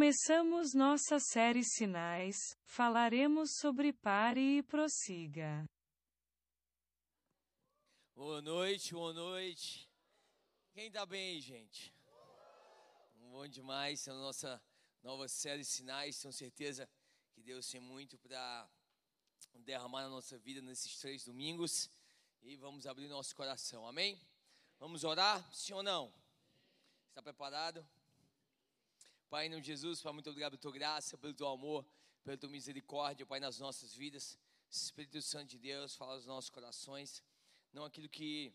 Começamos nossa série Sinais, falaremos sobre pare e prossiga. Boa noite, boa noite. Quem tá bem aí, gente? Bom demais, é a nossa nova série Sinais. Tenho certeza que Deus tem muito para derramar na nossa vida nesses três domingos. E vamos abrir nosso coração, amém? Vamos orar, sim ou não? Está preparado? Pai, em nome de Jesus, Pai, muito obrigado pela tua graça, pelo teu amor, pela tua misericórdia, Pai, nas nossas vidas. Espírito Santo de Deus, fala aos nossos corações, não aquilo que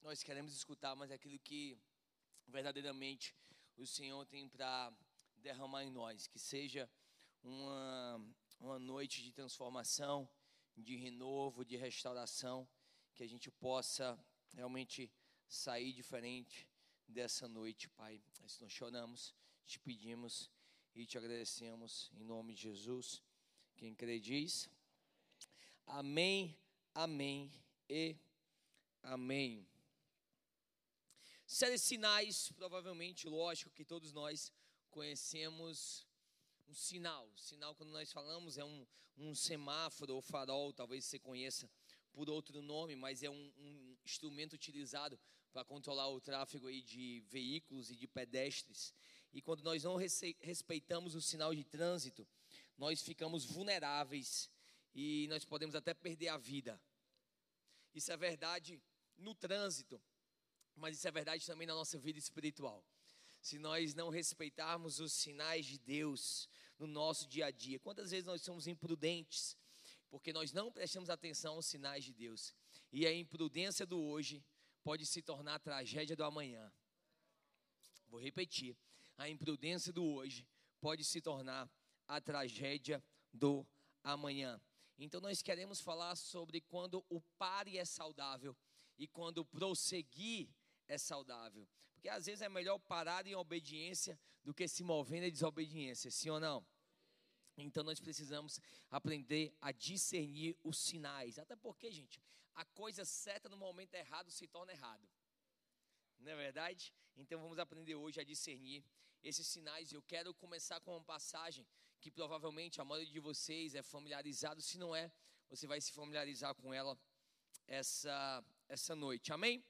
nós queremos escutar, mas aquilo que verdadeiramente o Senhor tem para derramar em nós. Que seja uma, uma noite de transformação, de renovo, de restauração, que a gente possa realmente sair diferente dessa noite, Pai. Nós não choramos, te pedimos e te agradecemos em nome de Jesus. Quem crê diz: Amém, Amém e Amém. Série sinais, provavelmente, lógico que todos nós conhecemos um sinal. Sinal, quando nós falamos, é um, um semáforo ou farol, talvez você conheça por outro nome, mas é um, um instrumento utilizado para controlar o tráfego aí de veículos e de pedestres. E quando nós não respeitamos o sinal de trânsito, nós ficamos vulneráveis e nós podemos até perder a vida. Isso é verdade no trânsito, mas isso é verdade também na nossa vida espiritual. Se nós não respeitarmos os sinais de Deus no nosso dia a dia, quantas vezes nós somos imprudentes porque nós não prestamos atenção aos sinais de Deus. E a imprudência do hoje pode se tornar a tragédia do amanhã. Vou repetir. A imprudência do hoje pode se tornar a tragédia do amanhã. Então nós queremos falar sobre quando o pare é saudável e quando prosseguir é saudável. Porque às vezes é melhor parar em obediência do que se mover em desobediência, sim ou não? Então nós precisamos aprender a discernir os sinais. Até porque, gente, a coisa certa no momento errado se torna errado. Não é verdade? Então vamos aprender hoje a discernir esses sinais. Eu quero começar com uma passagem que provavelmente a maioria de vocês é familiarizado. Se não é, você vai se familiarizar com ela essa, essa noite. Amém?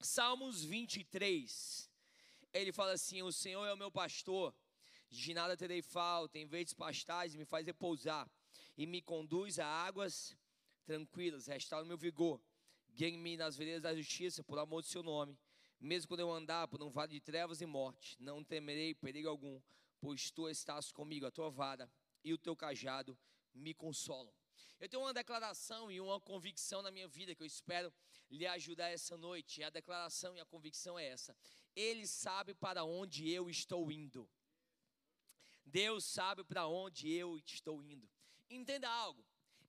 Salmos 23. Ele fala assim: O Senhor é o meu pastor de nada terei falta, em verdes pastais me faz repousar e me conduz a águas tranquilas, restaura o meu vigor. Guie-me nas veredas da justiça por amor do seu nome. Mesmo quando eu andar por um vale de trevas e morte, não temerei perigo algum, pois tu estás comigo, a tua vara e o teu cajado me consolam. Eu tenho uma declaração e uma convicção na minha vida que eu espero lhe ajudar essa noite. A declaração e a convicção é essa: Ele sabe para onde eu estou indo. Deus sabe para onde eu estou indo. Entenda algo: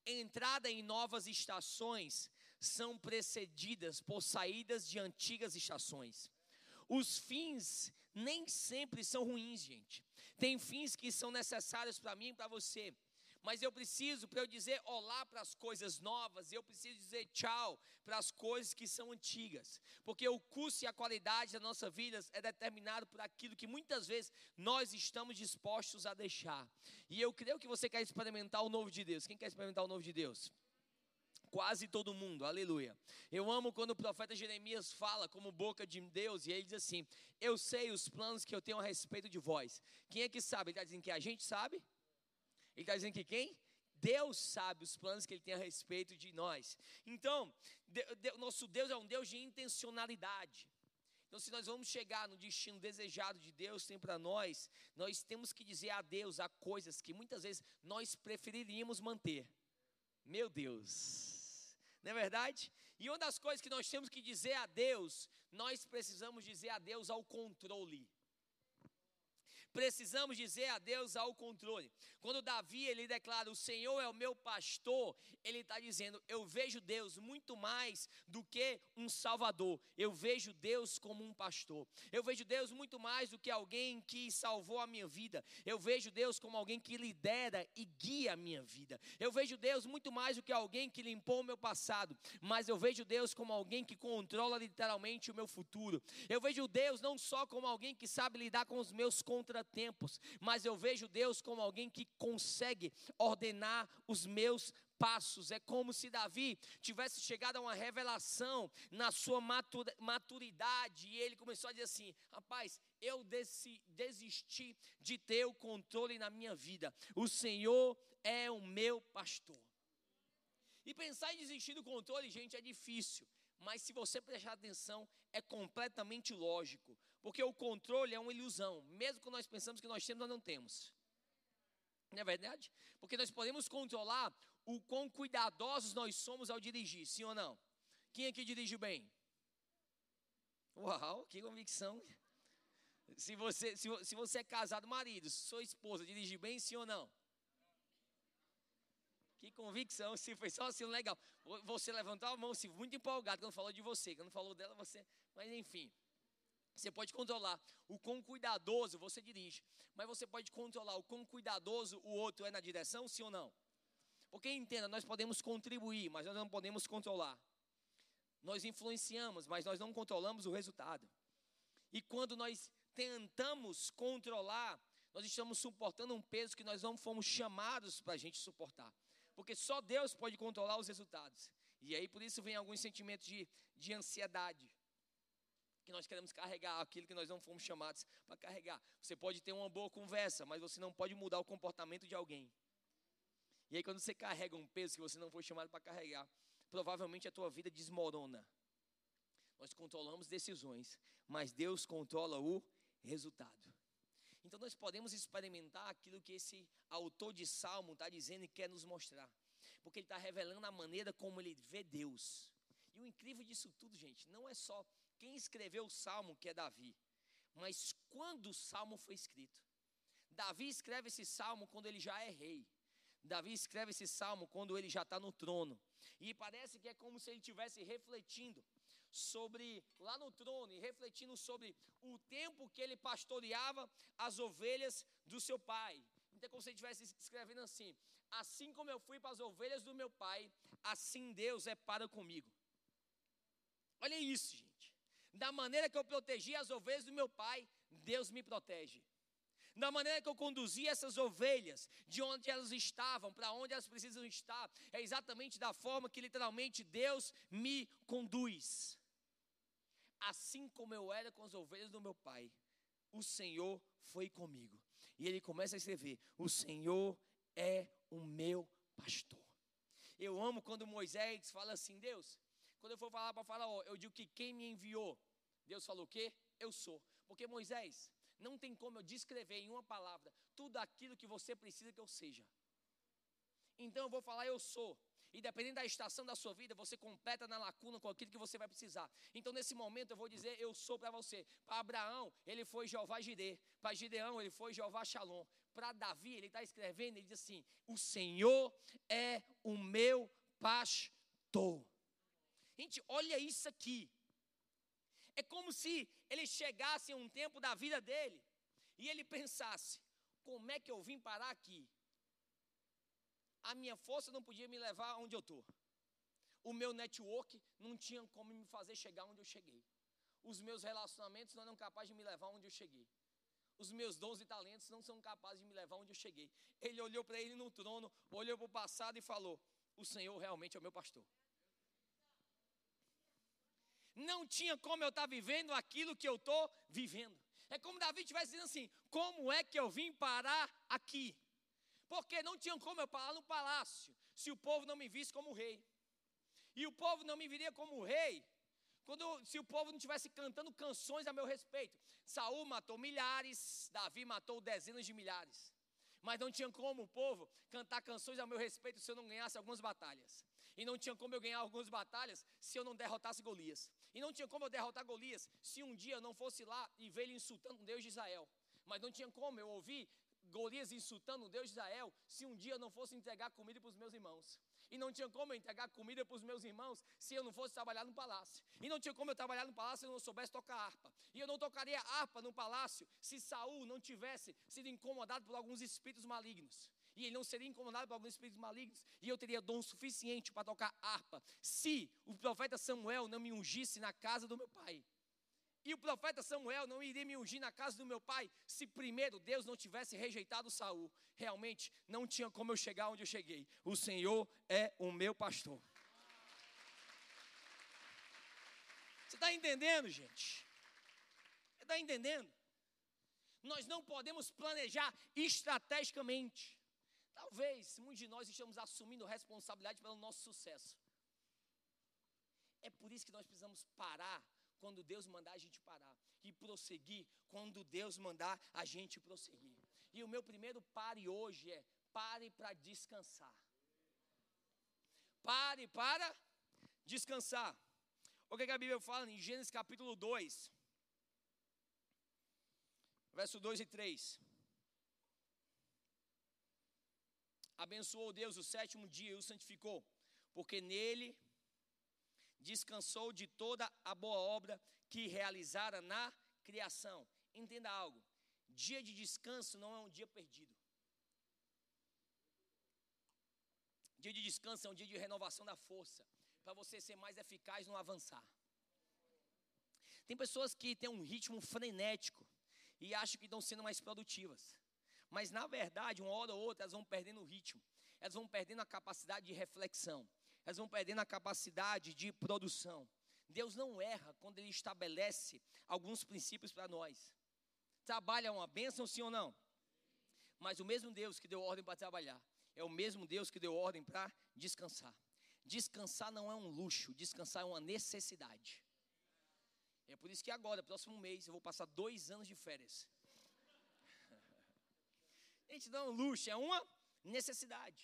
entrada em novas estações são precedidas por saídas de antigas estações. Os fins nem sempre são ruins, gente. Tem fins que são necessários para mim e para você mas eu preciso, para eu dizer olá para as coisas novas, eu preciso dizer tchau para as coisas que são antigas, porque o custo e a qualidade da nossa vida é determinado por aquilo que muitas vezes nós estamos dispostos a deixar. E eu creio que você quer experimentar o novo de Deus. Quem quer experimentar o novo de Deus? quase todo mundo, aleluia. Eu amo quando o profeta Jeremias fala como boca de Deus e ele diz assim: Eu sei os planos que eu tenho a respeito de vós. Quem é que sabe? Ele está dizendo que a gente sabe? Ele está dizendo que quem? Deus sabe os planos que Ele tem a respeito de nós. Então, nosso Deus é um Deus de intencionalidade. Então, se nós vamos chegar no destino desejado de Deus tem para nós, nós temos que dizer adeus a coisas que muitas vezes nós preferiríamos manter. Meu Deus, não é verdade? E uma das coisas que nós temos que dizer adeus, nós precisamos dizer adeus ao controle. Precisamos dizer adeus ao controle. Quando Davi ele declara: "O Senhor é o meu pastor", ele está dizendo: "Eu vejo Deus muito mais do que um Salvador. Eu vejo Deus como um pastor. Eu vejo Deus muito mais do que alguém que salvou a minha vida. Eu vejo Deus como alguém que lidera e guia a minha vida. Eu vejo Deus muito mais do que alguém que limpou o meu passado, mas eu vejo Deus como alguém que controla literalmente o meu futuro. Eu vejo Deus não só como alguém que sabe lidar com os meus contratempos, contratempos, mas eu vejo Deus como alguém que consegue ordenar os meus passos. É como se Davi tivesse chegado a uma revelação na sua maturidade e ele começou a dizer assim: rapaz, eu desisti de ter o controle na minha vida. O Senhor é o meu pastor. E pensar em desistir do controle, gente, é difícil. Mas se você prestar atenção, é completamente lógico. Porque o controle é uma ilusão. Mesmo que nós pensamos que nós temos, nós não temos. Não é verdade? Porque nós podemos controlar o quão cuidadosos nós somos ao dirigir, sim ou não? Quem aqui dirige bem? Uau, que convicção. Se você, se, se você é casado, marido, sua esposa dirige bem, sim ou não? Que convicção, se foi só assim legal. Você levantou a mão, se muito empolgado quando falou de você, quando falou dela, você. Mas enfim. Você pode controlar o quão cuidadoso você dirige, mas você pode controlar o quão cuidadoso o outro é na direção, sim ou não? Porque entenda, nós podemos contribuir, mas nós não podemos controlar. Nós influenciamos, mas nós não controlamos o resultado. E quando nós tentamos controlar, nós estamos suportando um peso que nós não fomos chamados para a gente suportar. Porque só Deus pode controlar os resultados. E aí por isso vem alguns sentimentos de, de ansiedade. Que nós queremos carregar aquilo que nós não fomos chamados para carregar. Você pode ter uma boa conversa, mas você não pode mudar o comportamento de alguém. E aí quando você carrega um peso que você não foi chamado para carregar, provavelmente a tua vida desmorona. Nós controlamos decisões, mas Deus controla o resultado. Então nós podemos experimentar aquilo que esse autor de Salmo está dizendo e quer nos mostrar. Porque ele está revelando a maneira como ele vê Deus. E o incrível disso tudo, gente, não é só quem escreveu o Salmo, que é Davi, mas quando o Salmo foi escrito. Davi escreve esse Salmo quando ele já é rei. Davi escreve esse Salmo quando ele já está no trono. E parece que é como se ele estivesse refletindo sobre, lá no trono, e refletindo sobre o tempo que ele pastoreava as ovelhas do seu pai. Então, como se ele estivesse escrevendo assim: Assim como eu fui para as ovelhas do meu pai, assim Deus é para comigo. Olha isso, gente. Da maneira que eu protegi as ovelhas do meu pai, Deus me protege. Da maneira que eu conduzi essas ovelhas, de onde elas estavam, para onde elas precisam estar, é exatamente da forma que literalmente Deus me conduz assim como eu era com as ovelhas do meu pai, o Senhor foi comigo. E ele começa a escrever: O Senhor é o meu pastor. Eu amo quando Moisés fala assim: Deus, quando eu for falar para Faraó, eu digo que quem me enviou, Deus falou o quê? Eu sou. Porque Moisés, não tem como eu descrever em uma palavra tudo aquilo que você precisa que eu seja. Então eu vou falar eu sou. E dependendo da estação da sua vida, você completa na lacuna com aquilo que você vai precisar. Então, nesse momento, eu vou dizer: Eu sou para você. Para Abraão, ele foi Jeová Jirê. Para Gideão, ele foi Jeová Shalom. Para Davi, ele está escrevendo, ele diz assim: O Senhor é o meu pastor. Gente, olha isso aqui. É como se ele chegasse em um tempo da vida dele e ele pensasse: como é que eu vim parar aqui? a minha força não podia me levar onde eu estou. O meu network não tinha como me fazer chegar onde eu cheguei. Os meus relacionamentos não eram capazes de me levar onde eu cheguei. Os meus dons e talentos não são capazes de me levar onde eu cheguei. Ele olhou para ele no trono, olhou para o passado e falou: O Senhor realmente é o meu pastor. Não tinha como eu estar vivendo aquilo que eu estou vivendo. É como Davi estivesse dizendo assim: Como é que eu vim parar aqui? porque não tinha como eu parar no palácio se o povo não me visse como rei. E o povo não me viria como rei quando, se o povo não estivesse cantando canções a meu respeito. Saul matou milhares, Davi matou dezenas de milhares. Mas não tinha como o povo cantar canções a meu respeito se eu não ganhasse algumas batalhas. E não tinha como eu ganhar algumas batalhas se eu não derrotasse Golias. E não tinha como eu derrotar Golias se um dia eu não fosse lá e ver ele insultando o Deus de Israel. Mas não tinha como eu ouvir Golias insultando o Deus de Israel, se um dia eu não fosse entregar comida para os meus irmãos. E não tinha como eu entregar comida para os meus irmãos se eu não fosse trabalhar no palácio. E não tinha como eu trabalhar no palácio se eu não soubesse tocar harpa. E eu não tocaria harpa no palácio se Saul não tivesse sido incomodado por alguns espíritos malignos. E ele não seria incomodado por alguns espíritos malignos. E eu teria dom suficiente para tocar harpa. Se o profeta Samuel não me ungisse na casa do meu pai. E o profeta Samuel não iria me ungir na casa do meu pai se primeiro Deus não tivesse rejeitado Saul. Realmente não tinha como eu chegar onde eu cheguei. O Senhor é o meu pastor. Você está entendendo, gente? Você está entendendo? Nós não podemos planejar estrategicamente. Talvez muitos de nós estamos assumindo responsabilidade pelo nosso sucesso. É por isso que nós precisamos parar quando Deus mandar a gente parar e prosseguir quando Deus mandar a gente prosseguir. E o meu primeiro pare hoje é pare para descansar. Pare para descansar. O que a Bíblia fala em Gênesis capítulo 2, verso 2 e 3. Abençoou Deus o sétimo dia e o santificou, porque nele descansou de toda a boa obra que realizara na criação. Entenda algo: dia de descanso não é um dia perdido. Dia de descanso é um dia de renovação da força, para você ser mais eficaz no avançar. Tem pessoas que têm um ritmo frenético e acham que estão sendo mais produtivas. Mas na verdade, uma hora ou outra, elas vão perdendo o ritmo. Elas vão perdendo a capacidade de reflexão elas vão perdendo a capacidade de produção. Deus não erra quando Ele estabelece alguns princípios para nós. Trabalho é uma bênção, sim ou não? Mas o mesmo Deus que deu ordem para trabalhar, é o mesmo Deus que deu ordem para descansar. Descansar não é um luxo, descansar é uma necessidade. É por isso que agora, próximo mês, eu vou passar dois anos de férias. Gente, não é um luxo, é uma necessidade.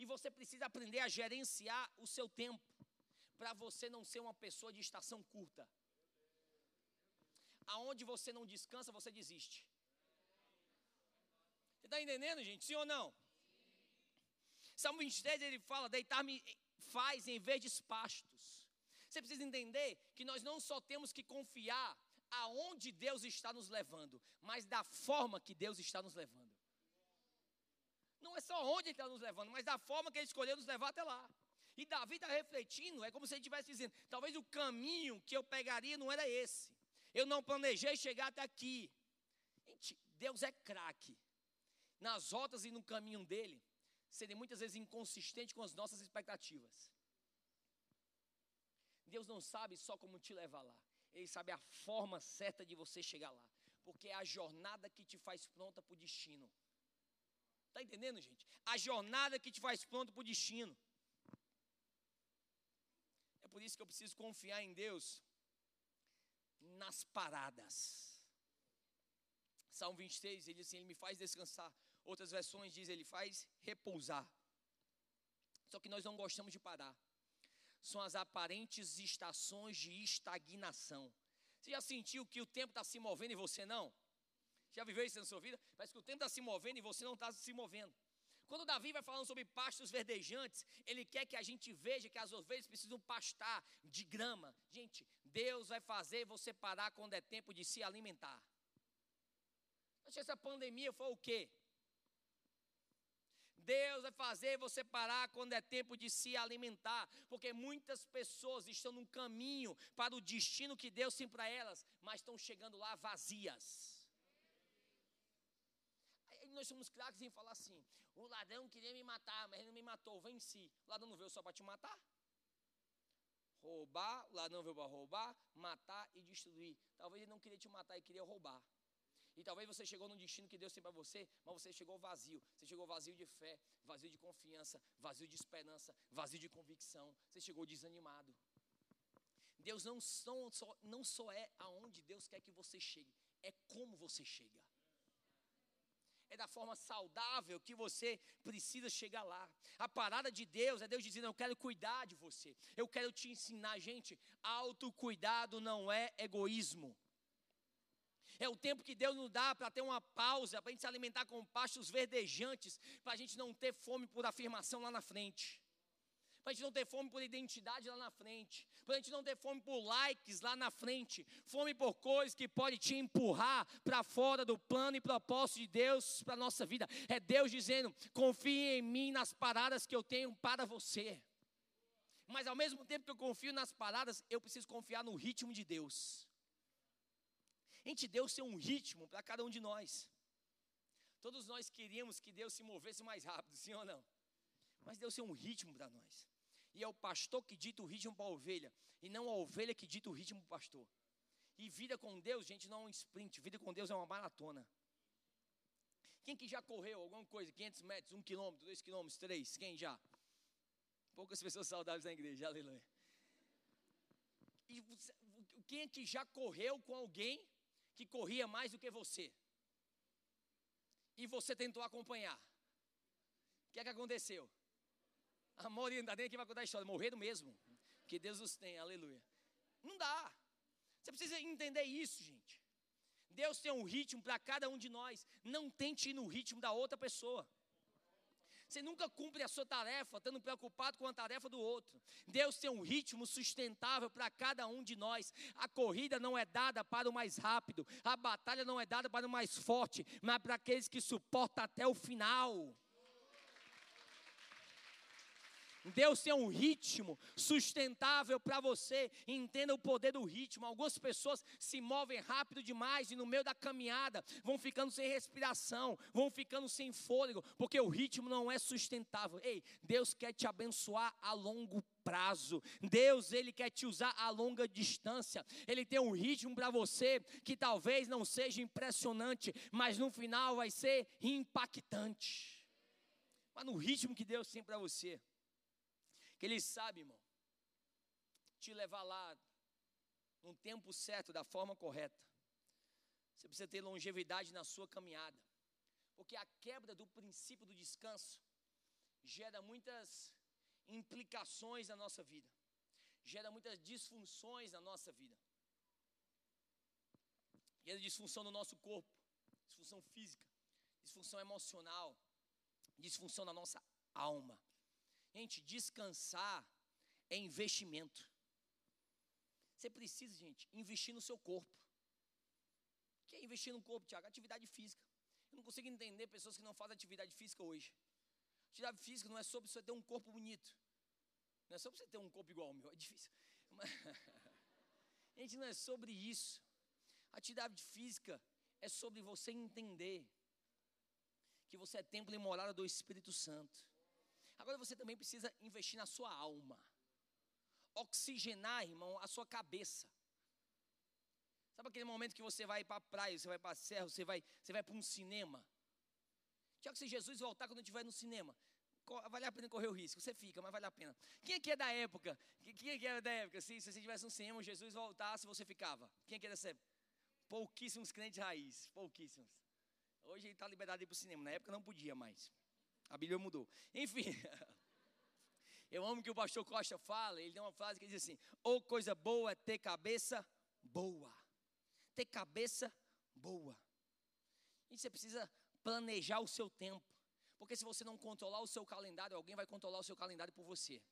E você precisa aprender a gerenciar o seu tempo, para você não ser uma pessoa de estação curta. Aonde você não descansa, você desiste. Você está entendendo, gente? Sim ou não? Salmo 23 ele fala: deitar-me faz em verdes pastos. Você precisa entender que nós não só temos que confiar aonde Deus está nos levando, mas da forma que Deus está nos levando. Não é só onde ele está nos levando, mas da forma que ele escolheu nos levar até lá. E Davi está refletindo, é como se ele estivesse dizendo: talvez o caminho que eu pegaria não era esse. Eu não planejei chegar até aqui. Gente, Deus é craque. Nas rotas e no caminho dele, serem muitas vezes inconsistente com as nossas expectativas. Deus não sabe só como te levar lá, Ele sabe a forma certa de você chegar lá, porque é a jornada que te faz pronta para o destino. Está entendendo, gente? A jornada que te faz pronto para o destino. É por isso que eu preciso confiar em Deus nas paradas. Salmo 23, ele diz assim: Ele me faz descansar. Outras versões diz: Ele faz repousar. Só que nós não gostamos de parar. São as aparentes estações de estagnação. Você já sentiu que o tempo está se movendo e você não? Já viveu isso na sua vida? Parece que o tempo está se movendo e você não está se movendo. Quando Davi vai falando sobre pastos verdejantes, ele quer que a gente veja que as ovelhas precisam pastar de grama. Gente, Deus vai fazer você parar quando é tempo de se alimentar. Acho essa pandemia foi o quê? Deus vai fazer você parar quando é tempo de se alimentar, porque muitas pessoas estão num caminho para o destino que Deus tem para elas, mas estão chegando lá vazias nós somos craques em falar assim: o ladrão queria me matar, mas ele não me matou, venci. O ladrão não veio só para te matar? Roubar, o ladrão veio para roubar, matar e destruir. Talvez ele não queria te matar, ele queria roubar. E talvez você chegou no destino que Deus tem para você, mas você chegou vazio. Você chegou vazio de fé, vazio de confiança, vazio de esperança, vazio de convicção. Você chegou desanimado. Deus não só, não só é aonde Deus quer que você chegue, é como você chega é da forma saudável que você precisa chegar lá. A parada de Deus é Deus dizendo: Eu quero cuidar de você, eu quero te ensinar. Gente, autocuidado não é egoísmo. É o tempo que Deus nos dá para ter uma pausa, para a gente se alimentar com pastos verdejantes, para a gente não ter fome por afirmação lá na frente para a gente não ter fome por identidade lá na frente, para a gente não ter fome por likes lá na frente, fome por coisas que pode te empurrar para fora do plano e propósito de Deus para a nossa vida. É Deus dizendo: confie em mim nas paradas que eu tenho para você. Mas ao mesmo tempo que eu confio nas paradas, eu preciso confiar no ritmo de Deus. Gente, Deus tem um ritmo para cada um de nós. Todos nós queríamos que Deus se movesse mais rápido, sim ou não? Mas Deus tem um ritmo para nós. E é o pastor que dita o ritmo para a ovelha, e não a ovelha que dita o ritmo para o pastor. E vida com Deus, gente, não é um sprint, vida com Deus é uma maratona. Quem que já correu alguma coisa, 500 metros, 1 quilômetro, 2 quilômetros, 3, quem já? Poucas pessoas saudáveis na igreja, aleluia. E quem é que já correu com alguém que corria mais do que você? E você tentou acompanhar. O que é que aconteceu? A maioria ainda nem aqui vai contar a história, morreram mesmo. Que Deus os tenha, aleluia. Não dá. Você precisa entender isso, gente. Deus tem um ritmo para cada um de nós. Não tente ir no ritmo da outra pessoa. Você nunca cumpre a sua tarefa estando preocupado com a tarefa do outro. Deus tem um ritmo sustentável para cada um de nós. A corrida não é dada para o mais rápido, a batalha não é dada para o mais forte, mas para aqueles que suportam até o final. Deus tem um ritmo sustentável para você. Entenda o poder do ritmo. Algumas pessoas se movem rápido demais e no meio da caminhada vão ficando sem respiração, vão ficando sem fôlego, porque o ritmo não é sustentável. Ei, Deus quer te abençoar a longo prazo. Deus, ele quer te usar a longa distância. Ele tem um ritmo para você que talvez não seja impressionante, mas no final vai ser impactante. Mas no ritmo que Deus tem para você. Que Ele sabe, irmão, te levar lá no tempo certo, da forma correta. Você precisa ter longevidade na sua caminhada. Porque a quebra do princípio do descanso gera muitas implicações na nossa vida, gera muitas disfunções na nossa vida. Gera disfunção no nosso corpo, disfunção física, disfunção emocional, disfunção na nossa alma. Gente, descansar é investimento. Você precisa, gente, investir no seu corpo. O que é investir no corpo, Tiago? Atividade física. Eu não consigo entender pessoas que não fazem atividade física hoje. Atividade física não é sobre você ter um corpo bonito. Não é sobre você ter um corpo igual ao meu, é difícil. Mas, gente, não é sobre isso. Atividade física é sobre você entender que você é templo e morada do Espírito Santo. Agora você também precisa investir na sua alma. Oxigenar, irmão, a sua cabeça. Sabe aquele momento que você vai para a praia, você vai para a serra, você vai, você vai para um cinema? Tiago, se Jesus voltar quando estiver no cinema, vale a pena correr o risco. Você fica, mas vale a pena. Quem aqui é da época? Quem aqui é da época? Se, se você estivesse no cinema, Jesus voltasse, você ficava. Quem aqui é dessa época? Pouquíssimos crentes raiz, pouquíssimos. Hoje ele está liberado ir para o cinema. Na época não podia mais. A Bíblia mudou. Enfim, eu amo que o pastor Costa fala, ele tem uma frase que diz assim: ou coisa boa é ter cabeça boa. Ter cabeça boa. E você precisa planejar o seu tempo. Porque se você não controlar o seu calendário, alguém vai controlar o seu calendário por você.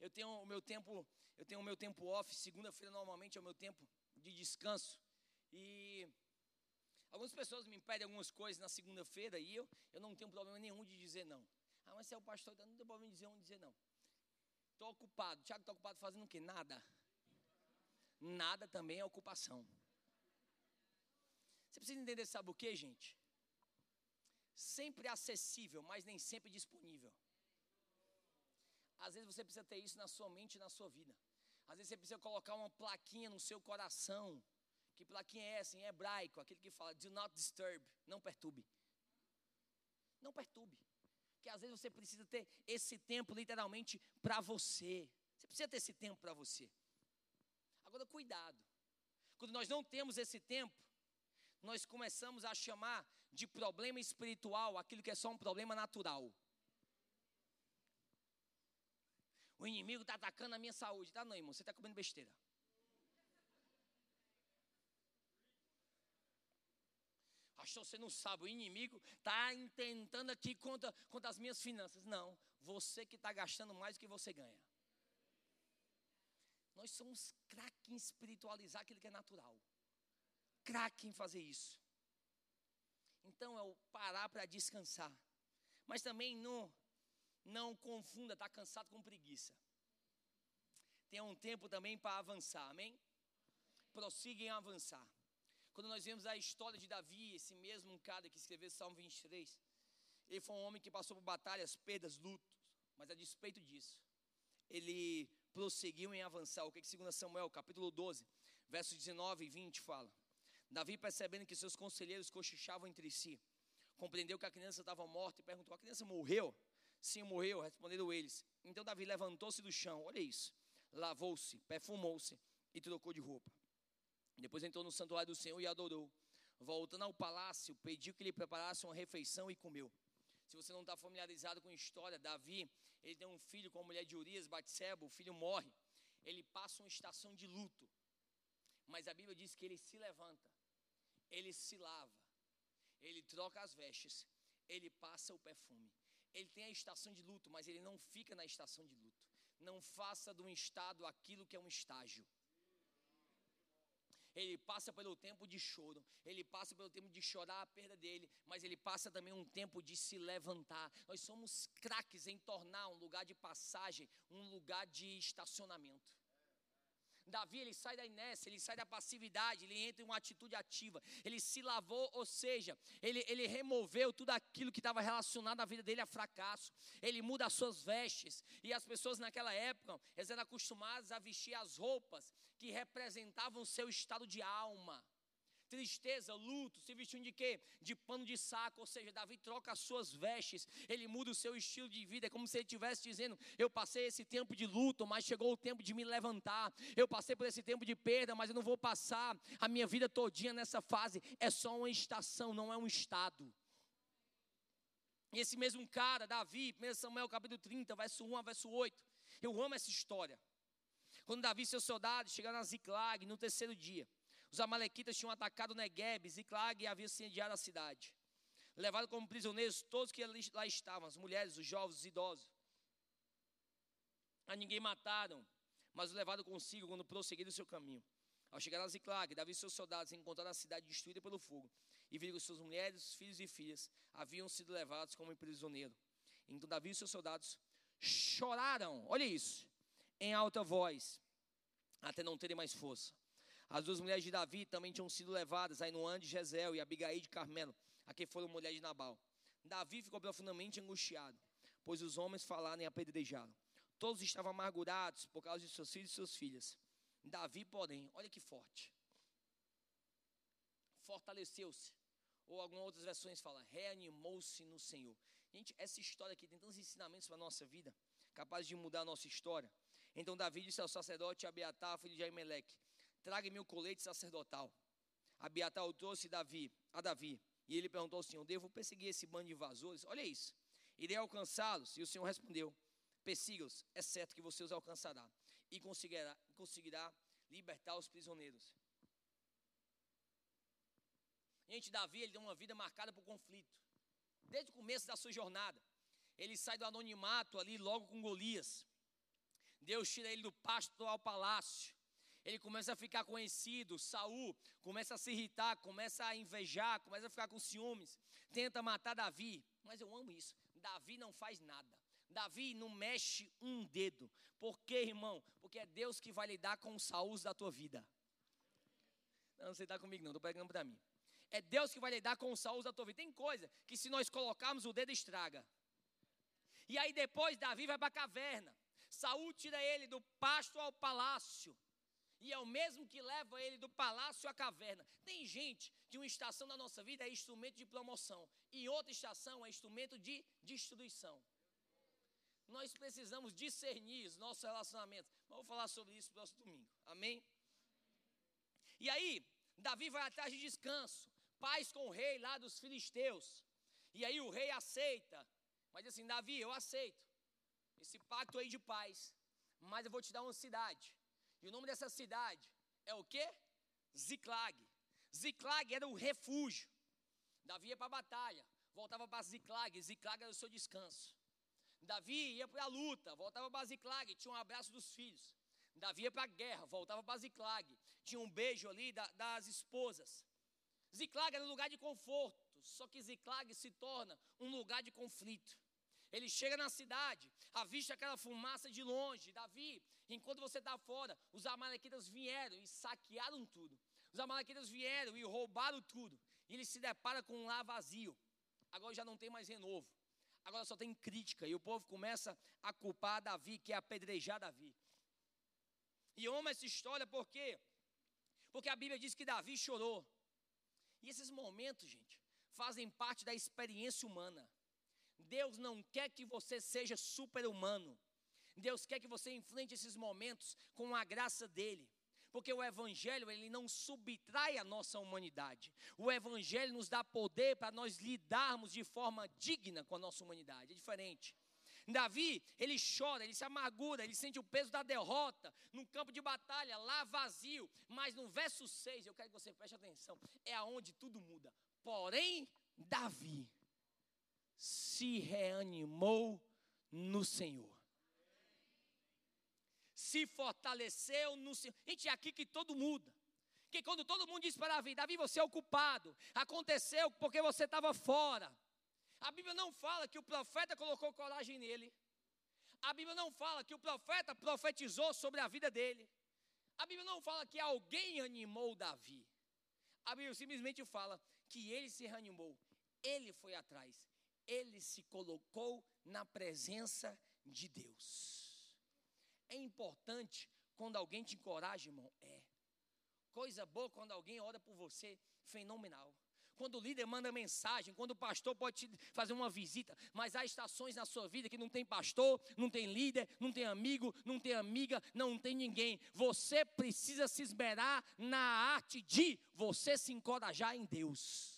Eu tenho o meu tempo, eu tenho o meu tempo off, segunda-feira normalmente é o meu tempo de descanso. E Algumas pessoas me pedem algumas coisas na segunda-feira e eu, eu não tenho problema nenhum de dizer não. Ah, mas você é o pastor, então não tem problema de dizer um dizer não. Estou ocupado. Tiago está ocupado fazendo o quê? Nada. Nada também é ocupação. Você precisa entender, sabe o que, gente? Sempre acessível, mas nem sempre disponível. Às vezes você precisa ter isso na sua mente e na sua vida. Às vezes você precisa colocar uma plaquinha no seu coração que plaquinha é essa em hebraico? Aquele que fala, do not disturb, não perturbe. Não perturbe. Porque às vezes você precisa ter esse tempo literalmente para você. Você precisa ter esse tempo para você. Agora, cuidado. Quando nós não temos esse tempo, nós começamos a chamar de problema espiritual aquilo que é só um problema natural. O inimigo está atacando a minha saúde. Tá, não, irmão? Você está comendo besteira. Pastor, você não sabe, o inimigo está tentando aqui contra, contra as minhas finanças. Não, você que está gastando mais do que você ganha. Nós somos craque em espiritualizar aquilo que é natural. Craque em fazer isso. Então é o parar para descansar. Mas também não, não confunda estar tá cansado com preguiça. Tem um tempo também para avançar, amém? prossiga em avançar. Quando nós vemos a história de Davi, esse mesmo cara que escreveu Salmo 23, ele foi um homem que passou por batalhas, perdas, lutos, mas a despeito disso, ele prosseguiu em avançar. O que, que 2 Samuel, capítulo 12, versos 19 e 20 fala? Davi, percebendo que seus conselheiros cochichavam entre si, compreendeu que a criança estava morta e perguntou: A criança morreu? Sim, morreu, responderam eles. Então Davi levantou-se do chão, olha isso, lavou-se, perfumou-se e trocou de roupa. Depois entrou no santuário do Senhor e adorou. Voltando ao palácio, pediu que lhe preparasse uma refeição e comeu. Se você não está familiarizado com a história, Davi, ele tem um filho com a mulher de Urias, Batseba, o filho morre. Ele passa uma estação de luto. Mas a Bíblia diz que ele se levanta, ele se lava, ele troca as vestes, ele passa o perfume. Ele tem a estação de luto, mas ele não fica na estação de luto. Não faça um estado aquilo que é um estágio. Ele passa pelo tempo de choro, ele passa pelo tempo de chorar a perda dele, mas ele passa também um tempo de se levantar. Nós somos craques em tornar um lugar de passagem um lugar de estacionamento. Davi ele sai da inércia, ele sai da passividade, ele entra em uma atitude ativa. Ele se lavou, ou seja, ele, ele removeu tudo aquilo que estava relacionado à vida dele a fracasso. Ele muda as suas vestes. E as pessoas naquela época, eram acostumadas a vestir as roupas que representavam seu estado de alma tristeza, luto, se vestindo de quê? De pano de saco, ou seja, Davi troca as suas vestes, ele muda o seu estilo de vida, é como se ele estivesse dizendo: Eu passei esse tempo de luto, mas chegou o tempo de me levantar, eu passei por esse tempo de perda, mas eu não vou passar a minha vida todinha nessa fase, é só uma estação, não é um estado. Esse mesmo cara, Davi, 1 Samuel capítulo 30, verso 1 a verso 8, eu amo essa história. Quando Davi e seus soldados chegaram a Ziclag no terceiro dia, os amalequitas tinham atacado Negueb, Ziclag e haviam incendiado a cidade. Levaram como prisioneiros todos que lá estavam, as mulheres, os jovens, os idosos. A ninguém mataram, mas o levaram consigo quando prosseguiram o seu caminho. Ao chegar a Ziclag, Davi e seus soldados encontraram a cidade destruída pelo fogo e viram que suas mulheres, filhos e filhas haviam sido levados como prisioneiro. Então Davi e seus soldados choraram, olha isso, em alta voz, até não terem mais força. As duas mulheres de Davi também tinham sido levadas, Ainoã de Jezeel e Abigail de Carmelo, a foram mulheres de Nabal. Davi ficou profundamente angustiado, pois os homens falaram e apedrejá-lo. Todos estavam amargurados por causa de seus filhos e suas filhas. Davi, porém, olha que forte, fortaleceu-se. Ou algumas outras versões falam, reanimou-se no Senhor. Gente, essa história aqui tem tantos ensinamentos para a nossa vida, capazes de mudar a nossa história. Então Davi disse ao sacerdote Abiatar, filho de Aimeleque, traga-me o colete sacerdotal. Abiatar o trouxe Davi, a Davi. E ele perguntou ao Senhor: Devo perseguir esse bando de invasores? Olha isso. Irei alcançá-los. E o Senhor respondeu: Persiga-os, é certo que você os alcançará. E conseguirá, conseguirá libertar os prisioneiros. Gente, Davi ele tem uma vida marcada por conflito. Desde o começo da sua jornada. Ele sai do anonimato ali logo com Golias. Deus tira ele do pasto ao palácio ele começa a ficar conhecido, Saul começa a se irritar, começa a invejar, começa a ficar com ciúmes, tenta matar Davi, mas eu amo isso. Davi não faz nada. Davi não mexe um dedo. Por quê, irmão? Porque é Deus que vai lidar com os Saúls da tua vida. Não, você está comigo não, estou pegando para mim. É Deus que vai lidar com os Saúls da tua vida. Tem coisa que se nós colocarmos o dedo estraga. E aí depois Davi vai para a caverna. Saul tira ele do pasto ao palácio e é o mesmo que leva ele do palácio à caverna. Tem gente que uma estação da nossa vida é instrumento de promoção e outra estação é instrumento de destruição. Nós precisamos discernir os nossos relacionamentos. Mas vou falar sobre isso no próximo domingo. Amém? E aí, Davi vai atrás de descanso, paz com o rei lá dos filisteus. E aí o rei aceita. Mas assim, Davi, eu aceito esse pacto aí de paz. Mas eu vou te dar uma cidade. E o nome dessa cidade é o quê? Ziclag. Ziclag era o refúgio. Davi ia para a batalha, voltava para Ziclag. Ziclag era o seu descanso. Davi ia para a luta, voltava para Ziclag, tinha um abraço dos filhos. Davi ia para a guerra, voltava para Ziclag, tinha um beijo ali da, das esposas. Ziclag era um lugar de conforto, só que Ziclag se torna um lugar de conflito. Ele chega na cidade, avista aquela fumaça de longe. Davi, enquanto você está fora, os amalequitas vieram e saquearam tudo. Os amalequitas vieram e roubaram tudo. E ele se depara com um lar vazio. Agora já não tem mais renovo. Agora só tem crítica. E o povo começa a culpar Davi, que é apedrejar Davi. E eu amo essa história por quê? Porque a Bíblia diz que Davi chorou. E esses momentos, gente, fazem parte da experiência humana. Deus não quer que você seja super-humano. Deus quer que você enfrente esses momentos com a graça dele. Porque o evangelho, ele não subtrai a nossa humanidade. O evangelho nos dá poder para nós lidarmos de forma digna com a nossa humanidade. É diferente. Davi, ele chora, ele se amargura, ele sente o peso da derrota no campo de batalha, lá vazio. Mas no verso 6, eu quero que você preste atenção, é aonde tudo muda. Porém, Davi se reanimou no Senhor. Se fortaleceu no Senhor. Gente, é aqui que todo muda. Que quando todo mundo diz para Davi, Davi, você é o culpado. Aconteceu porque você estava fora. A Bíblia não fala que o profeta colocou coragem nele. A Bíblia não fala que o profeta profetizou sobre a vida dele. A Bíblia não fala que alguém animou Davi. A Bíblia simplesmente fala que ele se reanimou. Ele foi atrás ele se colocou na presença de Deus. É importante quando alguém te encoraja, irmão, é. Coisa boa quando alguém ora por você, fenomenal. Quando o líder manda mensagem, quando o pastor pode te fazer uma visita, mas há estações na sua vida que não tem pastor, não tem líder, não tem amigo, não tem amiga, não tem ninguém. Você precisa se esmerar na arte de você se encorajar em Deus.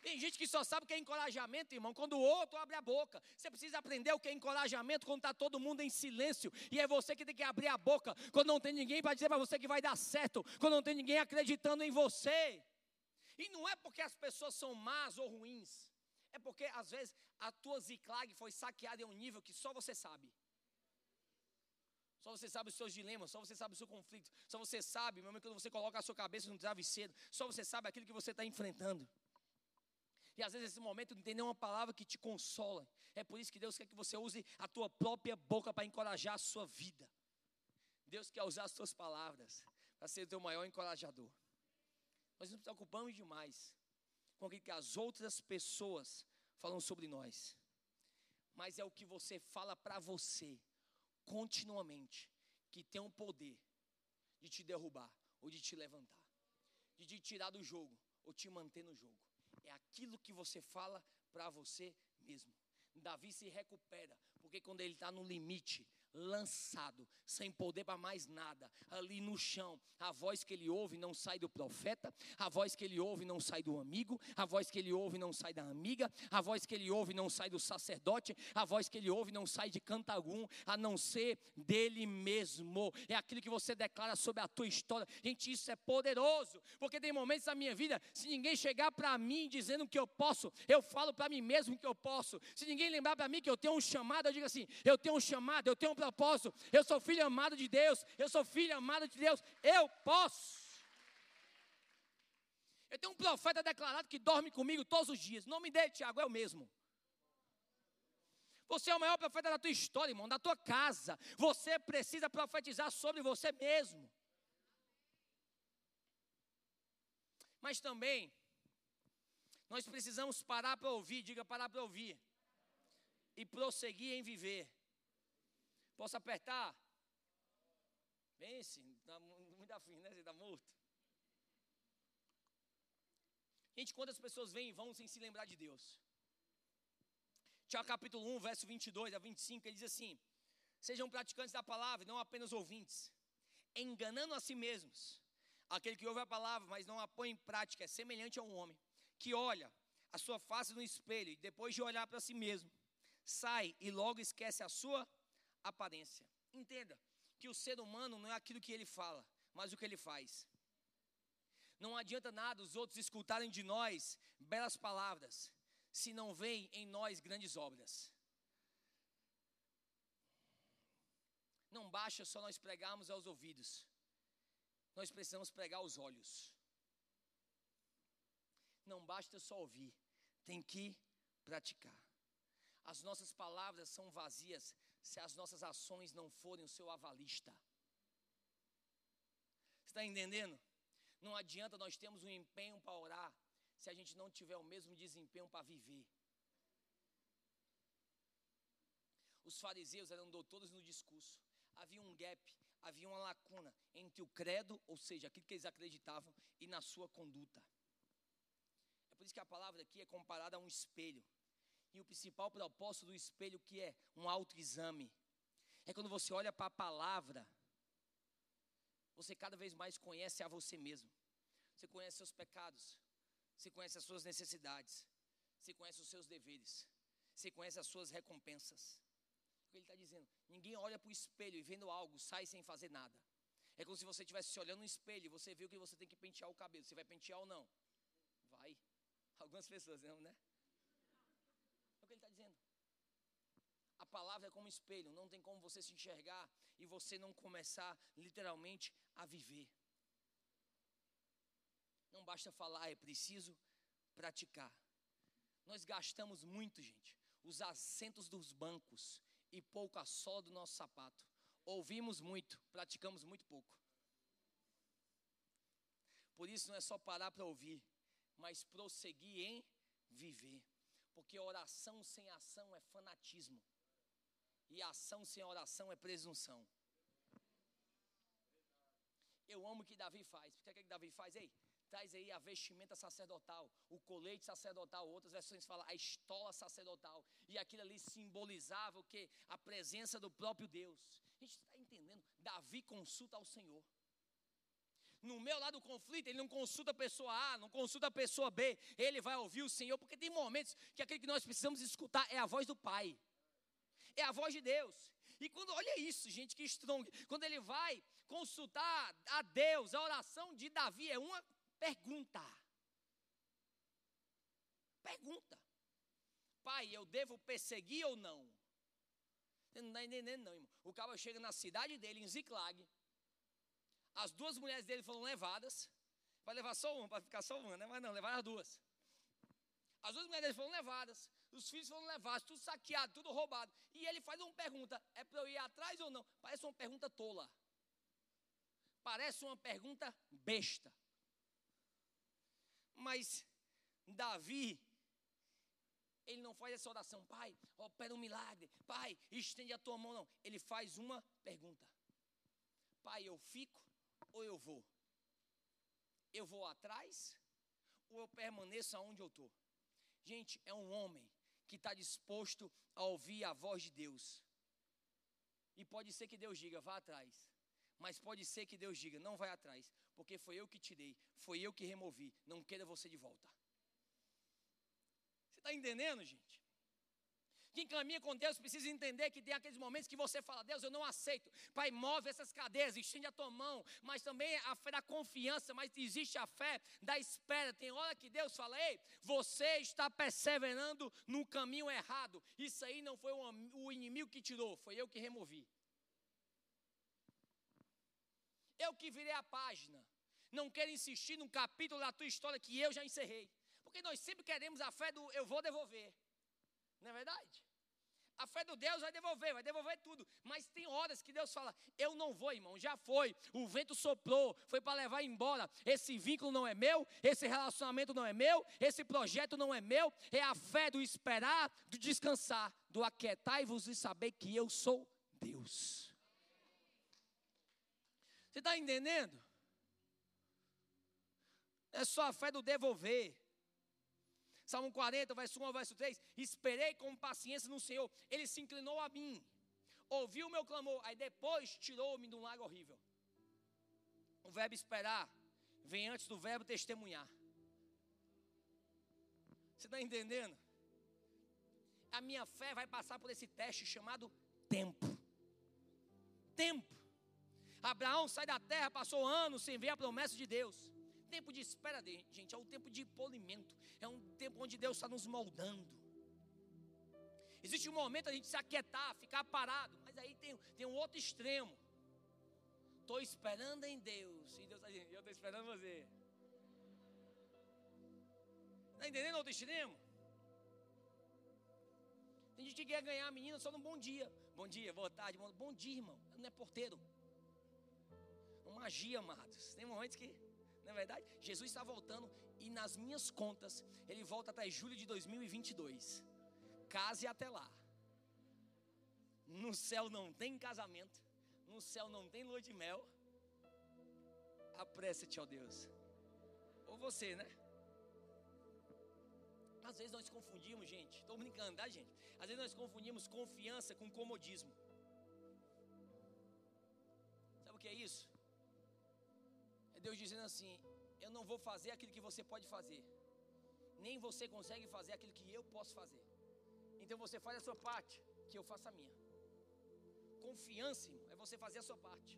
Tem gente que só sabe o que é encorajamento, irmão, quando o outro abre a boca. Você precisa aprender o que é encorajamento quando está todo mundo em silêncio. E é você que tem que abrir a boca quando não tem ninguém para dizer para você que vai dar certo, quando não tem ninguém acreditando em você. E não é porque as pessoas são más ou ruins. É porque, às vezes, a tua ziclag foi saqueada em um nível que só você sabe. Só você sabe os seus dilemas, só você sabe o seu conflito. Só você sabe, meu amigo, quando você coloca a sua cabeça no travesseiro. Só você sabe aquilo que você está enfrentando. E às vezes esse momento não tem nenhuma palavra que te consola. É por isso que Deus quer que você use a tua própria boca para encorajar a sua vida. Deus quer usar as suas palavras para ser o teu maior encorajador. Nós nos preocupamos demais com o que as outras pessoas falam sobre nós. Mas é o que você fala para você continuamente que tem o poder de te derrubar ou de te levantar, de te tirar do jogo ou te manter no jogo é aquilo que você fala para você mesmo. Davi se recupera, porque quando ele está no limite, lançado, sem poder para mais nada, ali no chão. A voz que ele ouve não sai do profeta, a voz que ele ouve não sai do amigo, a voz que ele ouve não sai da amiga, a voz que ele ouve não sai do sacerdote, a voz que ele ouve não sai de canto algum, a não ser dele mesmo. É aquilo que você declara sobre a tua história. Gente, isso é poderoso, porque tem momentos na minha vida, se ninguém chegar para mim dizendo que eu posso, eu falo para mim mesmo que eu posso. Se ninguém lembrar para mim que eu tenho um chamado, eu digo assim: eu tenho um chamado, eu tenho um propósito. Eu sou filho amado de Deus. Eu sou filho amado de Deus. Eu posso. Eu tenho um profeta declarado que dorme comigo todos os dias. O nome dele, Tiago, é o mesmo. Você é o maior profeta da tua história, irmão, da tua casa. Você precisa profetizar sobre você mesmo. Mas também, nós precisamos parar para ouvir, diga parar para ouvir, e prosseguir em viver. Posso apertar? Pense, está muito afim, né? Você está morto. Gente, quantas pessoas vêm e vão sem se lembrar de Deus? Tiago capítulo 1, verso 22 a 25, ele diz assim: Sejam praticantes da palavra, não apenas ouvintes, enganando a si mesmos. Aquele que ouve a palavra, mas não a põe em prática, é semelhante a um homem que olha a sua face no espelho e depois de olhar para si mesmo, sai e logo esquece a sua aparência. Entenda que o ser humano não é aquilo que ele fala, mas o que ele faz. Não adianta nada os outros escutarem de nós belas palavras, se não veem em nós grandes obras. Não basta só nós pregarmos aos ouvidos, nós precisamos pregar aos olhos. Não basta só ouvir, tem que praticar. As nossas palavras são vazias se as nossas ações não forem o seu avalista. Está entendendo? Não adianta nós termos um empenho para orar se a gente não tiver o mesmo desempenho para viver. Os fariseus eram doutores no discurso. Havia um gap, havia uma lacuna entre o credo, ou seja, aquilo que eles acreditavam, e na sua conduta. É por isso que a palavra aqui é comparada a um espelho. E o principal propósito do espelho que é um autoexame. É quando você olha para a palavra, você cada vez mais conhece a você mesmo. Você conhece seus pecados, você conhece as suas necessidades, você conhece os seus deveres, você conhece as suas recompensas. O que ele está dizendo? Ninguém olha para o espelho e vendo algo, sai sem fazer nada. É como se você estivesse se olhando no espelho e você viu que você tem que pentear o cabelo. Você vai pentear ou não? Vai. Algumas pessoas não, né? É o que ele está dizendo. A palavra é como um espelho, não tem como você se enxergar e você não começar literalmente a viver. Não basta falar, é preciso praticar. Nós gastamos muito, gente, os assentos dos bancos e pouco a sola do nosso sapato. Ouvimos muito, praticamos muito pouco. Por isso não é só parar para ouvir, mas prosseguir em viver. Porque oração sem ação é fanatismo. E ação sem oração é presunção. Eu amo o que Davi faz. O que é que Davi faz? Ei, traz aí a vestimenta sacerdotal, o colete sacerdotal, outras versões falam a estola sacerdotal. E aquilo ali simbolizava o que? A presença do próprio Deus. A gente está entendendo? Davi consulta ao Senhor. No meu lado do conflito, ele não consulta a pessoa A, não consulta a pessoa B, ele vai ouvir o Senhor, porque tem momentos que aquilo que nós precisamos escutar é a voz do Pai, é a voz de Deus. E quando, olha isso, gente, que strong. Quando ele vai consultar a Deus, a oração de Davi é uma pergunta. Pergunta. Pai, eu devo perseguir ou não? Você não está entendendo, não, irmão. O cara chega na cidade dele, em Ziclag. As duas mulheres dele foram levadas. Vai levar só uma, para ficar só uma, né? Mas não, levar as duas. As duas mulheres dele foram levadas. Os filhos foram levados, tudo saqueado, tudo roubado. E ele faz uma pergunta: é para eu ir atrás ou não? Parece uma pergunta tola. Parece uma pergunta besta. Mas Davi, ele não faz essa oração, pai, opera um milagre, pai, estende a tua mão, não. Ele faz uma pergunta: pai, eu fico ou eu vou? Eu vou atrás ou eu permaneço aonde eu estou? Gente, é um homem que está disposto a ouvir a voz de Deus. E pode ser que Deus diga, vá atrás. Mas pode ser que Deus diga: não vai atrás, porque foi eu que tirei, foi eu que removi, não queira você de volta. Você está entendendo, gente? Quem caminha com Deus precisa entender que tem aqueles momentos que você fala, Deus, eu não aceito. Pai, move essas cadeias, estende a tua mão. Mas também a fé da confiança, mas existe a fé da espera. Tem hora que Deus fala, ei, você está perseverando no caminho errado. Isso aí não foi o inimigo que tirou, foi eu que removi. Eu que virei a página. Não quero insistir num capítulo da tua história que eu já encerrei. Porque nós sempre queremos a fé do eu vou devolver. Não é verdade? A fé do Deus vai devolver, vai devolver tudo. Mas tem horas que Deus fala: Eu não vou, irmão, já foi. O vento soprou, foi para levar embora. Esse vínculo não é meu, esse relacionamento não é meu, esse projeto não é meu. É a fé do esperar, do descansar, do aquietai-vos e saber que eu sou Deus. Você está entendendo? É só a fé do devolver. Salmo 40, verso 1 ao verso 3. Esperei com paciência no Senhor. Ele se inclinou a mim. Ouviu o meu clamor. Aí depois tirou-me de um lago horrível. O verbo esperar vem antes do verbo testemunhar. Você está entendendo? A minha fé vai passar por esse teste chamado tempo. Tempo. Abraão sai da terra, passou anos sem ver a promessa de Deus. Tempo de espera, gente, é um tempo de polimento. É um tempo onde Deus está nos moldando. Existe um momento a gente se aquietar, ficar parado. Mas aí tem, tem um outro extremo. Estou esperando em Deus. E Deus está dizendo, eu estou esperando você. Está entendendo outro extremo? Tem gente que quer ganhar a menina só no bom dia. Bom dia, boa tarde, bom, bom dia, irmão. Não é porteiro. É magia, amados. Tem momentos que, na é verdade, Jesus está voltando e nas minhas contas, ele volta até julho de 2022. Case até lá. No céu não tem casamento. No céu não tem lua de mel. Apressa-te, ó Deus. Ou você, né? Às vezes nós confundimos, gente. Estou brincando, tá, gente? Às vezes nós confundimos confiança com comodismo. Sabe o que é isso? É Deus dizendo assim: Eu não vou fazer aquilo que você pode fazer, nem você consegue fazer aquilo que eu posso fazer. Então você faz a sua parte, que eu faço a minha. Confiança, irmão, é você fazer a sua parte.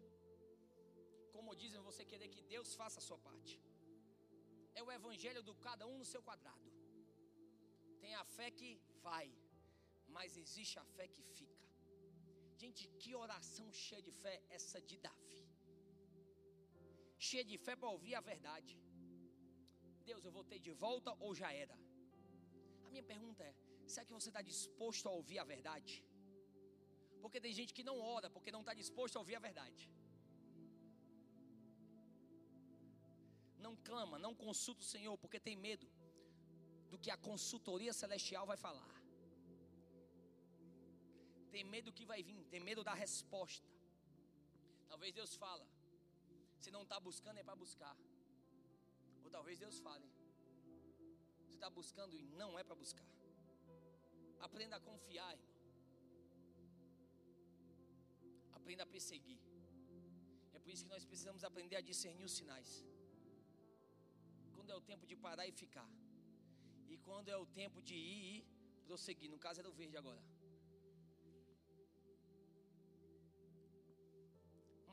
Comodismo é você querer que Deus faça a sua parte. É o evangelho do cada um no seu quadrado. Tem a fé que vai, mas existe a fé que fica. Gente, que oração cheia de fé essa de Davi. Cheia de fé para ouvir a verdade. Deus, eu vou ter de volta ou já era? A minha pergunta é: será que você está disposto a ouvir a verdade? Porque tem gente que não ora porque não está disposto a ouvir a verdade. Não clama, não consulta o Senhor porque tem medo do que a consultoria celestial vai falar. Tem medo do que vai vir, tem medo da resposta. Talvez Deus fala. Se não está buscando é para buscar. Ou talvez Deus fale. Você está buscando e não é para buscar. Aprenda a confiar, irmão. Aprenda a perseguir. É por isso que nós precisamos aprender a discernir os sinais. Quando é o tempo de parar e ficar. E quando é o tempo de ir e prosseguir. No caso é do verde agora.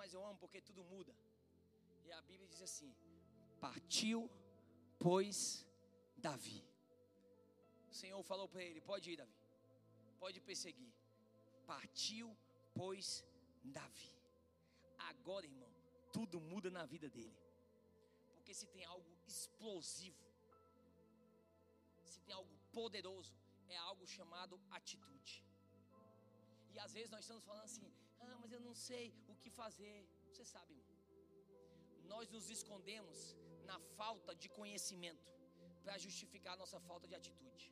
Mas eu amo porque tudo muda. E a Bíblia diz assim: Partiu, pois, Davi. O Senhor falou para ele: Pode ir, Davi. Pode perseguir. Partiu, pois, Davi. Agora, irmão, tudo muda na vida dele. Porque se tem algo explosivo se tem algo poderoso, é algo chamado atitude. E às vezes nós estamos falando assim: ah, mas eu não sei o que fazer. Você sabe, irmão. Nós nos escondemos na falta de conhecimento para justificar a nossa falta de atitude.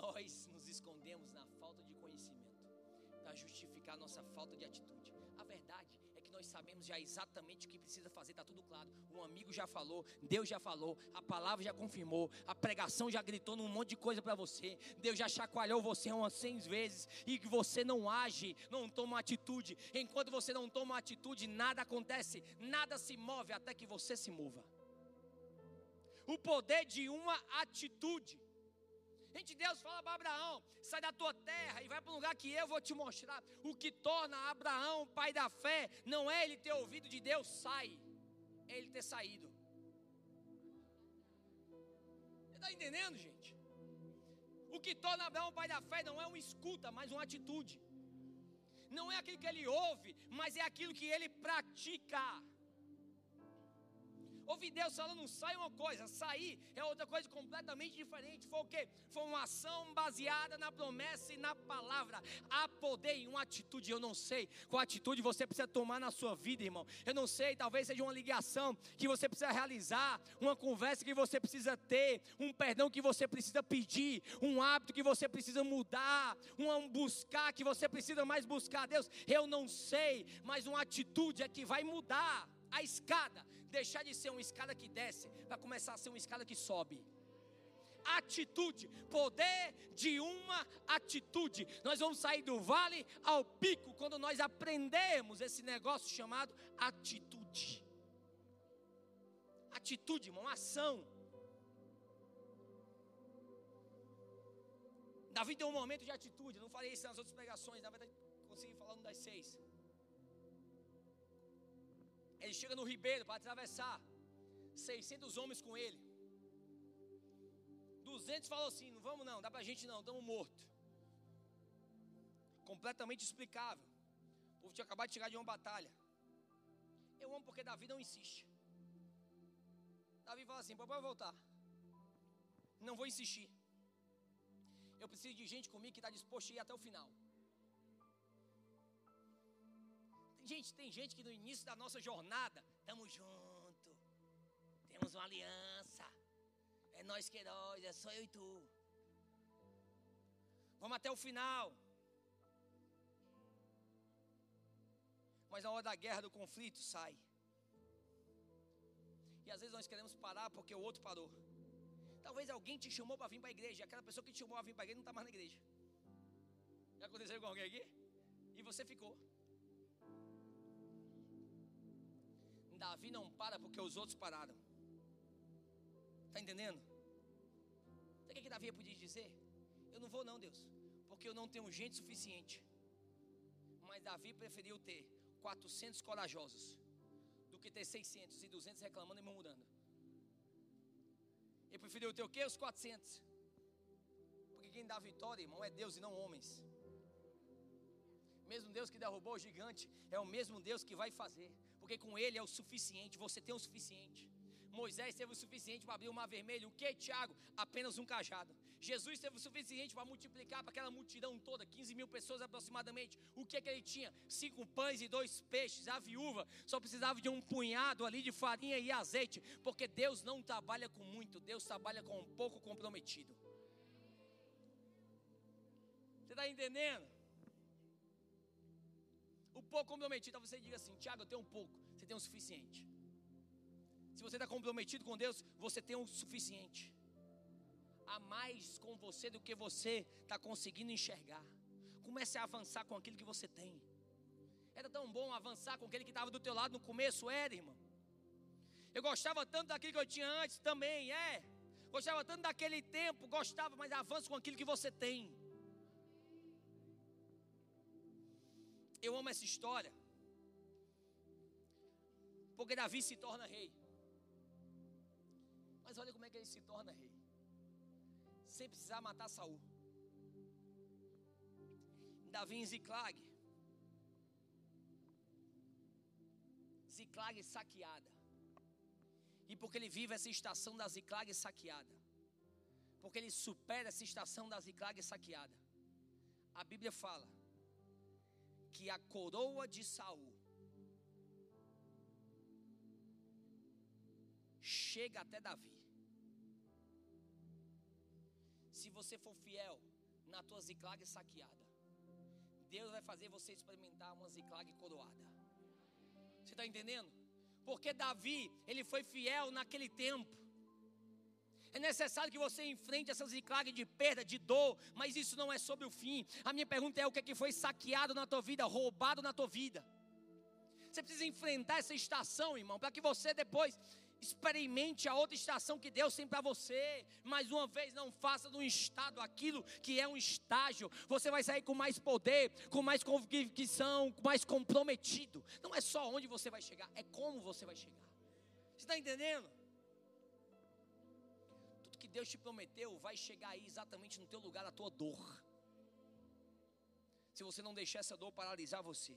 Nós nos escondemos na falta de conhecimento para justificar a nossa falta de atitude. A verdade nós sabemos já exatamente o que precisa fazer, está tudo claro. Um amigo já falou, Deus já falou, a palavra já confirmou, a pregação já gritou num monte de coisa para você, Deus já chacoalhou você umas cem vezes e que você não age, não toma atitude. Enquanto você não toma atitude, nada acontece, nada se move até que você se mova. O poder de uma atitude. Gente, Deus fala para Abraão: sai da tua terra e vai para um lugar que eu vou te mostrar. O que torna Abraão pai da fé não é ele ter ouvido de Deus, sai, é ele ter saído. Você está entendendo, gente? O que torna Abraão pai da fé não é uma escuta, mas uma atitude. Não é aquilo que ele ouve, mas é aquilo que ele pratica. Ouvir Deus falando sai uma coisa, sair é outra coisa completamente diferente. Foi o quê? Foi uma ação baseada na promessa e na palavra. Há poder em uma atitude. Eu não sei qual atitude você precisa tomar na sua vida, irmão. Eu não sei, talvez seja uma ligação que você precisa realizar, uma conversa que você precisa ter, um perdão que você precisa pedir, um hábito que você precisa mudar, um buscar que você precisa mais buscar Deus. Eu não sei, mas uma atitude é que vai mudar a escada deixar de ser uma escada que desce para começar a ser uma escada que sobe. Atitude, poder de uma atitude. Nós vamos sair do vale ao pico quando nós aprendemos esse negócio chamado atitude. Atitude, irmão, ação. Davi tem um momento de atitude. Eu não falei isso nas outras pregações, na verdade, consegui falar um das seis. Ele chega no ribeiro para atravessar. 600 homens com ele. 200 falou assim: não vamos não, dá para a gente não, estamos mortos. Completamente explicável. O povo tinha acabado de chegar de uma batalha. Eu amo porque Davi não insiste. Davi fala assim: papai vai voltar. Não vou insistir. Eu preciso de gente comigo que está disposto a ir até o final. Gente, tem gente que no início da nossa jornada, estamos junto. Temos uma aliança. É nós que heróis, é só eu e tu. Vamos até o final. Mas na hora da guerra, do conflito, sai. E às vezes nós queremos parar porque o outro parou. Talvez alguém te chamou para vir para a igreja. Aquela pessoa que te chamou para vir para a igreja não está mais na igreja. Já aconteceu com alguém aqui? E você ficou. Davi não para porque os outros pararam. Está entendendo? Sabe o que, que Davi podia dizer? Eu não vou não, Deus, porque eu não tenho gente suficiente. Mas Davi preferiu ter 400 corajosos do que ter 600 e 200 reclamando e murmurando. Ele preferiu ter o quê? Os 400. Porque quem dá vitória, irmão, é Deus e não homens. Mesmo Deus que derrubou o gigante, é o mesmo Deus que vai fazer. Porque com Ele é o suficiente, você tem o suficiente. Moisés teve o suficiente para abrir o mar vermelho. O que, Tiago? Apenas um cajado. Jesus teve o suficiente para multiplicar para aquela multidão toda, 15 mil pessoas aproximadamente. O que, que ele tinha? Cinco pães e dois peixes. A viúva só precisava de um punhado ali de farinha e azeite, porque Deus não trabalha com muito, Deus trabalha com um pouco comprometido. Você está entendendo? O pouco comprometido, você diga assim: Tiago, eu tenho um pouco, você tem o suficiente. Se você está comprometido com Deus, você tem o suficiente. Há mais com você do que você está conseguindo enxergar. Comece a avançar com aquilo que você tem. Era tão bom avançar com aquele que estava do teu lado no começo, era, irmão. Eu gostava tanto daquilo que eu tinha antes, também é. Gostava tanto daquele tempo, gostava, mas avança com aquilo que você tem. Eu amo essa história. Porque Davi se torna rei. Mas olha como é que ele se torna rei. Sem precisar matar Saul. Davi em Ziclag. Ziclag saqueada. E porque ele vive essa estação da Ziclag saqueada. Porque ele supera essa estação da Ziclag saqueada. A Bíblia fala que a coroa de Saul chega até Davi. Se você for fiel na tua ziclague saqueada, Deus vai fazer você experimentar uma ziclague coroada. Você está entendendo? Porque Davi, ele foi fiel naquele tempo. É necessário que você enfrente essa ziclague de perda, de dor, mas isso não é sobre o fim. A minha pergunta é: o que, é que foi saqueado na tua vida, roubado na tua vida? Você precisa enfrentar essa estação, irmão, para que você depois Experimente a outra estação que Deus tem para você. Mais uma vez, não faça um estado aquilo que é um estágio. Você vai sair com mais poder, com mais convicção, com mais comprometido. Não é só onde você vai chegar, é como você vai chegar. Você está entendendo? Que Deus te prometeu vai chegar aí exatamente no teu lugar, a tua dor. Se você não deixar essa dor paralisar você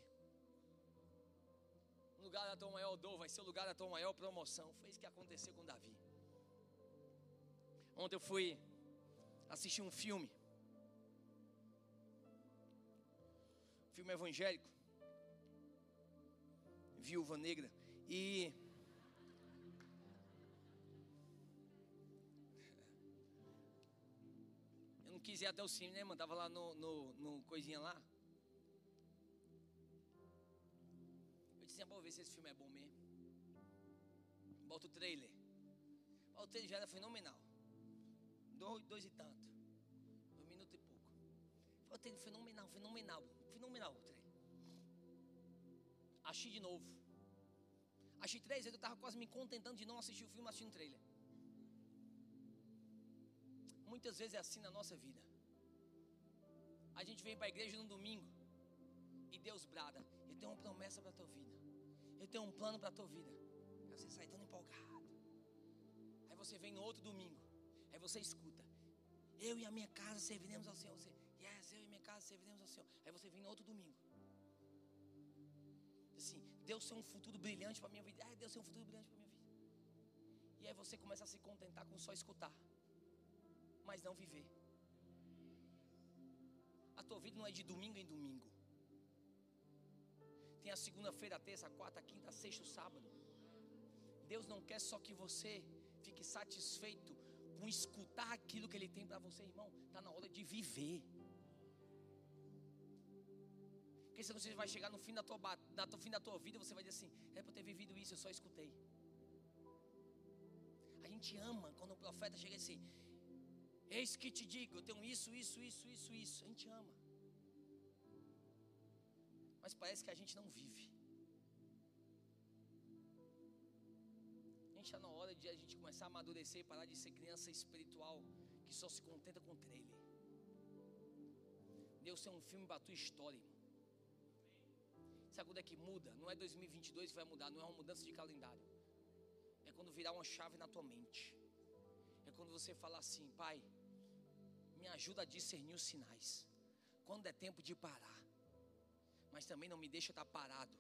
lugar da tua maior dor vai ser o lugar da tua maior promoção. Foi isso que aconteceu com Davi. Ontem eu fui assistir um filme. Filme evangélico. Viúva Negra. E. quis ir até o cinema, né? Tava lá no, no, no coisinha lá. assim, vou ver se esse filme é bom mesmo. Bota o trailer. O trailer já era fenomenal. Dois, dois e tanto. Dois minutos e pouco. O trailer fenomenal, fenomenal. Fenomenal o trailer. Achei de novo. Achei três vezes, eu estava quase me contentando de não assistir o filme assistindo o trailer. Muitas vezes é assim na nossa vida. A gente vem para a igreja no domingo e Deus brada. Ele tem uma promessa para a tua vida. Eu tenho um plano para a tua vida. Aí você sai tão empolgado. Aí você vem no outro domingo. Aí você escuta. Eu e a minha casa serviremos ao Senhor. Você, yes, eu e minha casa serviremos ao Senhor. Aí você vem no outro domingo. assim, Deus tem um futuro brilhante para minha vida. Ah, Deus tem um futuro brilhante para minha vida. E aí você começa a se contentar com só escutar, mas não viver. A tua vida não é de domingo em domingo. Tem a segunda-feira, a terça, a quarta, a quinta, a sexta, o sábado. Deus não quer só que você fique satisfeito com escutar aquilo que Ele tem para você, irmão. Está na hora de viver. Porque senão você vai chegar no fim da tua, na tua, fim da tua vida, você vai dizer assim: é para ter vivido isso, eu só escutei. A gente ama quando o profeta chega assim: eis que te digo, eu tenho isso, isso, isso, isso, isso. A gente ama. Mas parece que a gente não vive. gente está na hora de a gente começar a amadurecer e parar de ser criança espiritual que só se contenta com trailer. Deus tem um filme para a tua história, irmão. Sabe quando é que muda? Não é 2022 que vai mudar, não é uma mudança de calendário. É quando virar uma chave na tua mente. É quando você falar assim, pai, me ajuda a discernir os sinais. Quando é tempo de parar. Mas também não me deixa estar parado.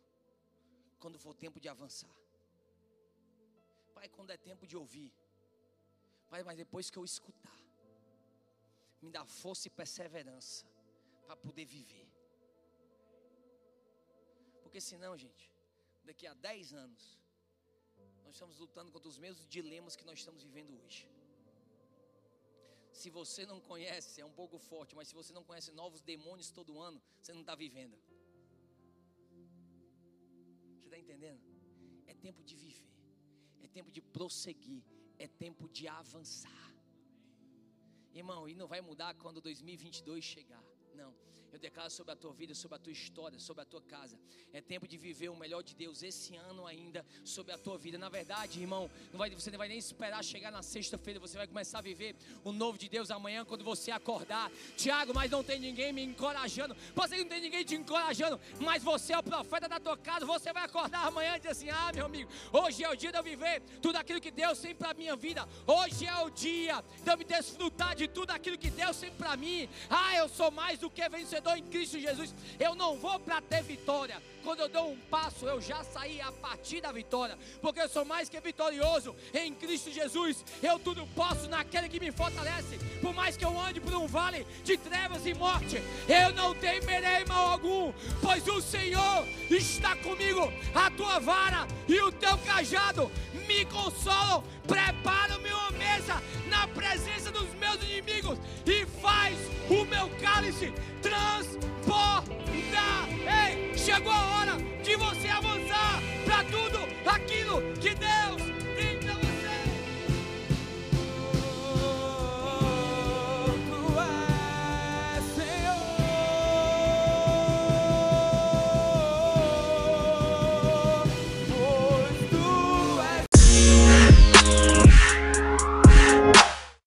Quando for tempo de avançar. Pai, quando é tempo de ouvir. Pai, mas depois que eu escutar, me dá força e perseverança para poder viver. Porque senão, gente, daqui a 10 anos, nós estamos lutando contra os mesmos dilemas que nós estamos vivendo hoje. Se você não conhece, é um pouco forte, mas se você não conhece novos demônios todo ano, você não está vivendo. Você está entendendo? É tempo de viver é tempo de prosseguir, é tempo de avançar. Irmão, e não vai mudar quando 2022 chegar. Não. Eu declaro sobre a tua vida, sobre a tua história, sobre a tua casa. É tempo de viver o melhor de Deus esse ano ainda sobre a tua vida. Na verdade, irmão, não vai, você não vai nem esperar chegar na sexta-feira. Você vai começar a viver o novo de Deus amanhã quando você acordar. Tiago, mas não tem ninguém me encorajando. Você não tem ninguém te encorajando, mas você é o profeta da tua casa. Você vai acordar amanhã e dizer assim: Ah, meu amigo, hoje é o dia de eu viver tudo aquilo que Deus tem para minha vida. Hoje é o dia de eu me desfrutar de tudo aquilo que Deus tem para mim. Ah, eu sou mais do que vencedor vencedor em Cristo Jesus. Eu não vou para ter vitória. Quando eu dou um passo, eu já saí a partir da vitória, porque eu sou mais que vitorioso em Cristo Jesus. Eu tudo posso naquele que me fortalece. Por mais que eu ande por um vale de trevas e morte, eu não temerei mal algum, pois o Senhor está comigo. A tua vara e o teu cajado me consolam. Prepara uma mesa na presença dos meus inimigos e faz o cálice. Ei, chegou a hora de você avançar para tudo aquilo que Deus